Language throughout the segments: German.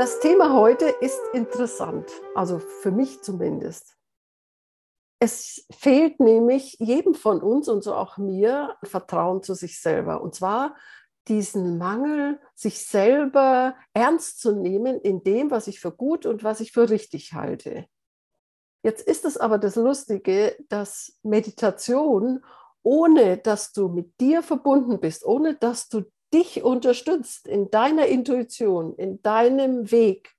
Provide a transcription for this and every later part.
Das Thema heute ist interessant, also für mich zumindest. Es fehlt nämlich jedem von uns und so auch mir Vertrauen zu sich selber. Und zwar diesen Mangel, sich selber ernst zu nehmen in dem, was ich für gut und was ich für richtig halte. Jetzt ist es aber das Lustige, dass Meditation, ohne dass du mit dir verbunden bist, ohne dass du dich unterstützt in deiner Intuition, in deinem Weg,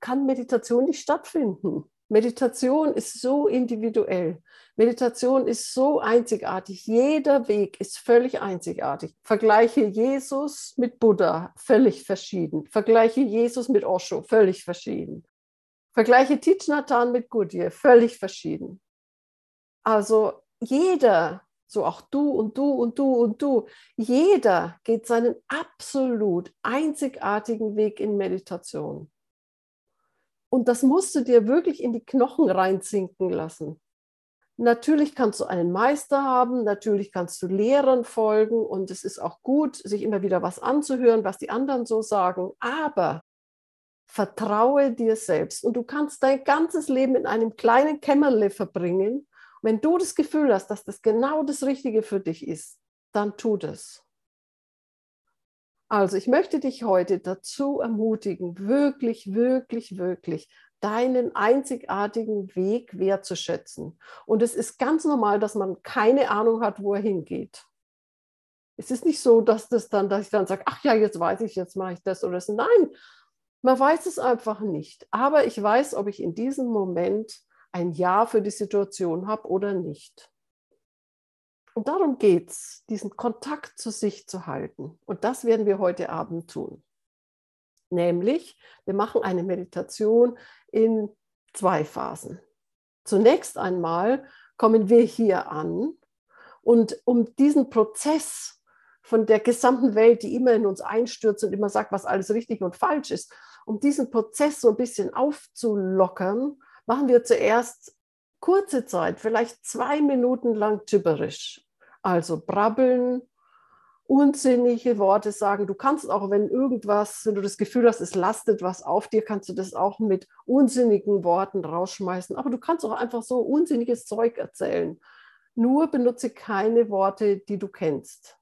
kann Meditation nicht stattfinden. Meditation ist so individuell. Meditation ist so einzigartig. Jeder Weg ist völlig einzigartig. Vergleiche Jesus mit Buddha, völlig verschieden. Vergleiche Jesus mit Osho, völlig verschieden. Vergleiche Thich mit Goodyear, völlig verschieden. Also jeder so auch du und du und du und du. Jeder geht seinen absolut einzigartigen Weg in Meditation. Und das musst du dir wirklich in die Knochen reinzinken lassen. Natürlich kannst du einen Meister haben, natürlich kannst du Lehrern folgen und es ist auch gut, sich immer wieder was anzuhören, was die anderen so sagen. Aber vertraue dir selbst und du kannst dein ganzes Leben in einem kleinen Kämmerle verbringen wenn du das Gefühl hast, dass das genau das Richtige für dich ist, dann tu das. Also ich möchte dich heute dazu ermutigen, wirklich, wirklich, wirklich deinen einzigartigen Weg wertzuschätzen. Und es ist ganz normal, dass man keine Ahnung hat, wo er hingeht. Es ist nicht so, dass, das dann, dass ich dann sage, ach ja, jetzt weiß ich, jetzt mache ich das oder das. Nein, man weiß es einfach nicht. Aber ich weiß, ob ich in diesem Moment ein Ja für die Situation habe oder nicht. Und darum geht es, diesen Kontakt zu sich zu halten. Und das werden wir heute Abend tun. Nämlich, wir machen eine Meditation in zwei Phasen. Zunächst einmal kommen wir hier an und um diesen Prozess von der gesamten Welt, die immer in uns einstürzt und immer sagt, was alles richtig und falsch ist, um diesen Prozess so ein bisschen aufzulockern machen wir zuerst kurze Zeit, vielleicht zwei Minuten lang gibberisch. Also brabbeln, unsinnige Worte sagen. Du kannst auch, wenn irgendwas, wenn du das Gefühl hast, es lastet was auf dir, kannst du das auch mit unsinnigen Worten rausschmeißen. Aber du kannst auch einfach so unsinniges Zeug erzählen. Nur benutze keine Worte, die du kennst.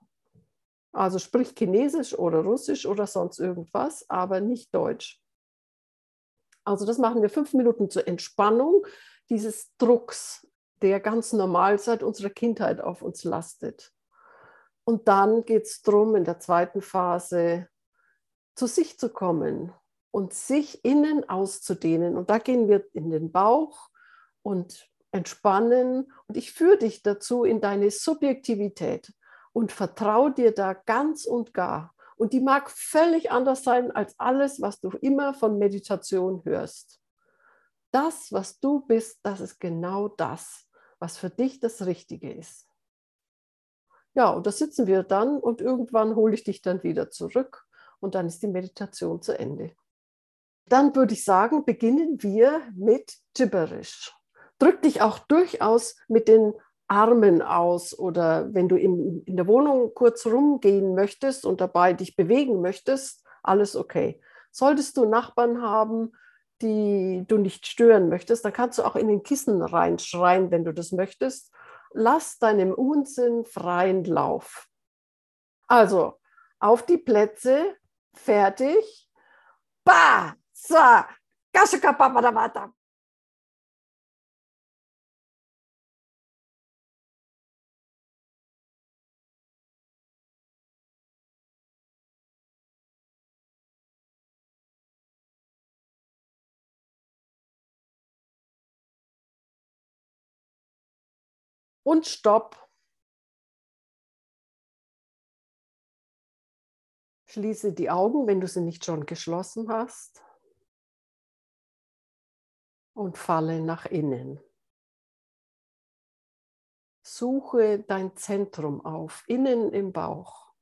Also sprich Chinesisch oder Russisch oder sonst irgendwas, aber nicht Deutsch. Also das machen wir fünf Minuten zur Entspannung dieses Drucks, der ganz normal seit unserer Kindheit auf uns lastet. Und dann geht es darum, in der zweiten Phase zu sich zu kommen und sich innen auszudehnen. Und da gehen wir in den Bauch und entspannen. Und ich führe dich dazu in deine Subjektivität und vertraue dir da ganz und gar. Und die mag völlig anders sein als alles, was du immer von Meditation hörst. Das, was du bist, das ist genau das, was für dich das Richtige ist. Ja, und da sitzen wir dann und irgendwann hole ich dich dann wieder zurück und dann ist die Meditation zu Ende. Dann würde ich sagen, beginnen wir mit Gibberish. Drück dich auch durchaus mit den Armen aus oder wenn du in, in der Wohnung kurz rumgehen möchtest und dabei dich bewegen möchtest, alles okay. Solltest du Nachbarn haben, die du nicht stören möchtest, dann kannst du auch in den Kissen reinschreien, wenn du das möchtest. Lass deinem Unsinn freien Lauf. Also auf die Plätze, fertig. Ba, sa, kashakapapadamata. Und Stopp. Schließe die Augen, wenn du sie nicht schon geschlossen hast. Und falle nach innen. Suche dein Zentrum auf, innen im Bauch.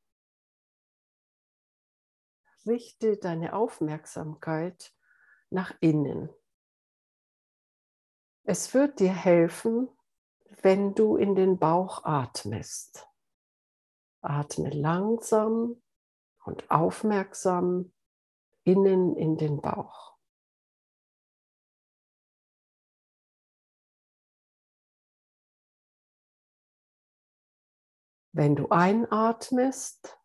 Richte deine Aufmerksamkeit nach innen. Es wird dir helfen, wenn du in den Bauch atmest. Atme langsam und aufmerksam innen in den Bauch. Wenn du einatmest,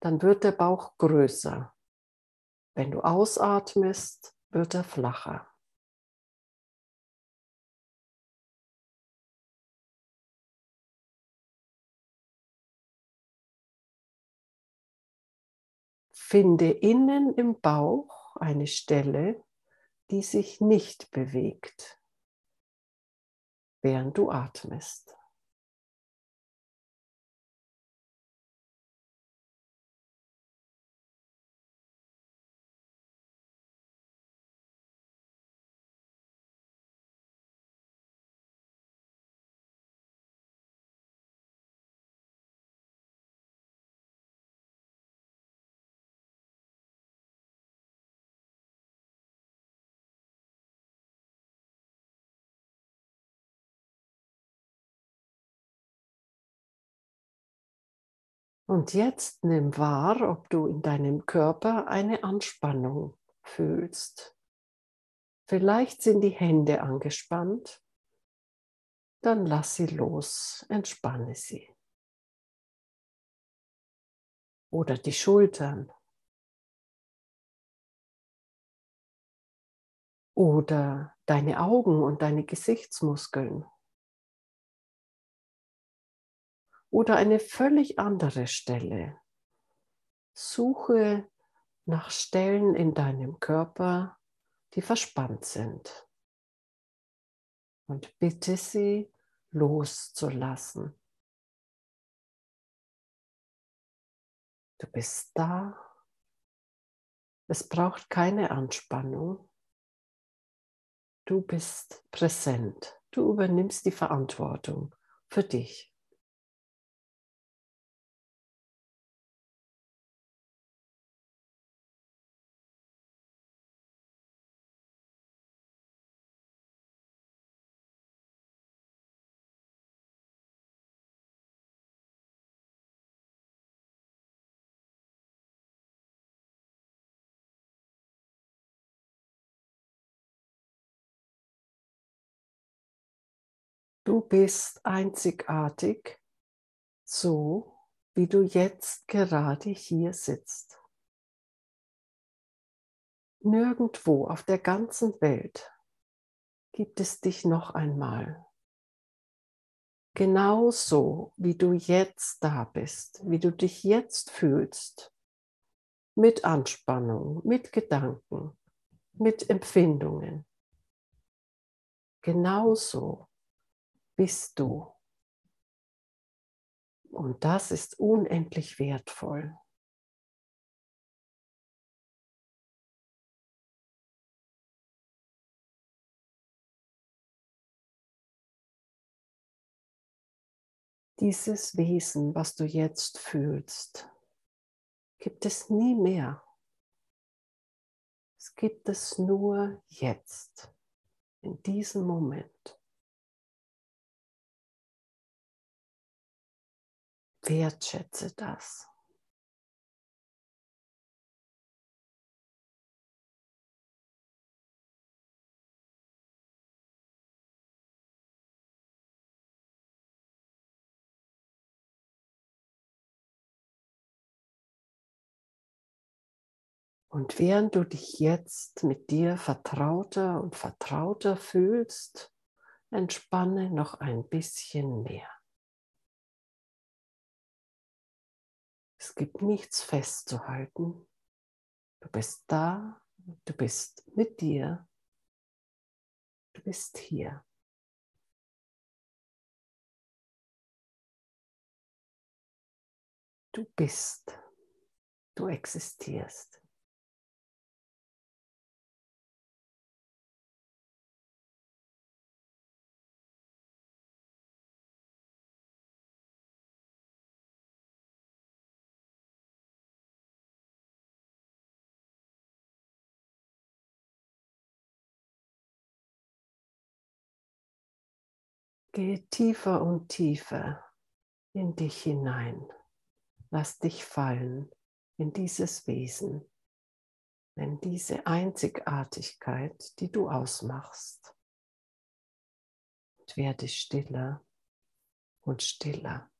dann wird der Bauch größer. Wenn du ausatmest, wird er flacher. Finde innen im Bauch eine Stelle, die sich nicht bewegt, während du atmest. Und jetzt nimm wahr, ob du in deinem Körper eine Anspannung fühlst. Vielleicht sind die Hände angespannt. Dann lass sie los, entspanne sie. Oder die Schultern. Oder deine Augen und deine Gesichtsmuskeln. Oder eine völlig andere Stelle. Suche nach Stellen in deinem Körper, die verspannt sind. Und bitte sie loszulassen. Du bist da. Es braucht keine Anspannung. Du bist präsent. Du übernimmst die Verantwortung für dich. Du bist einzigartig, so wie du jetzt gerade hier sitzt. Nirgendwo auf der ganzen Welt gibt es dich noch einmal. Genauso wie du jetzt da bist, wie du dich jetzt fühlst, mit Anspannung, mit Gedanken, mit Empfindungen. Genauso bist du. Und das ist unendlich wertvoll. Dieses Wesen, was du jetzt fühlst, gibt es nie mehr. Es gibt es nur jetzt, in diesem Moment. Wertschätze das. Und während du dich jetzt mit dir vertrauter und vertrauter fühlst, entspanne noch ein bisschen mehr. Es gibt nichts festzuhalten. Du bist da, du bist mit dir, du bist hier. Du bist, du existierst. Gehe tiefer und tiefer in dich hinein. Lass dich fallen in dieses Wesen. Wenn diese Einzigartigkeit, die du ausmachst, und werde stiller und stiller.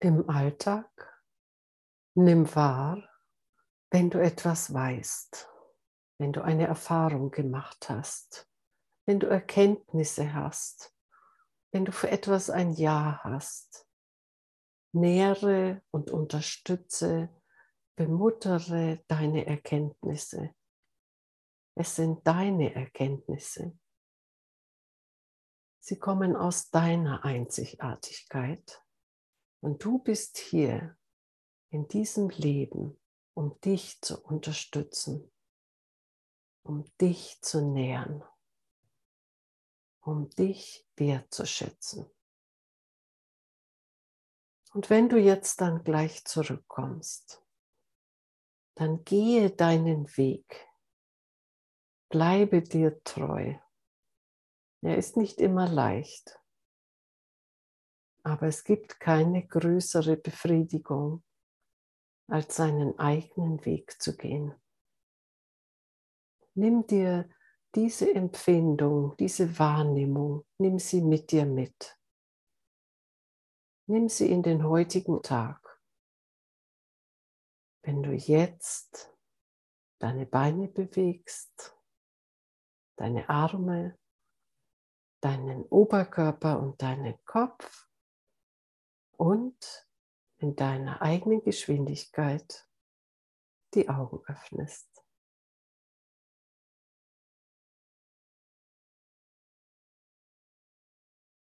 Im Alltag, nimm wahr, wenn du etwas weißt, wenn du eine Erfahrung gemacht hast, wenn du Erkenntnisse hast, wenn du für etwas ein Ja hast. Nähere und unterstütze, bemuttere deine Erkenntnisse. Es sind deine Erkenntnisse. Sie kommen aus deiner Einzigartigkeit. Und du bist hier in diesem Leben, um dich zu unterstützen, um dich zu nähern, um dich wertzuschätzen. Und wenn du jetzt dann gleich zurückkommst, dann gehe deinen Weg. Bleibe dir treu. Er ist nicht immer leicht, aber es gibt keine größere Befriedigung, als seinen eigenen Weg zu gehen. Nimm dir diese Empfindung, diese Wahrnehmung, nimm sie mit dir mit. Nimm sie in den heutigen Tag. Wenn du jetzt deine Beine bewegst, deine Arme, deinen Oberkörper und deinen Kopf und in deiner eigenen Geschwindigkeit die Augen öffnest.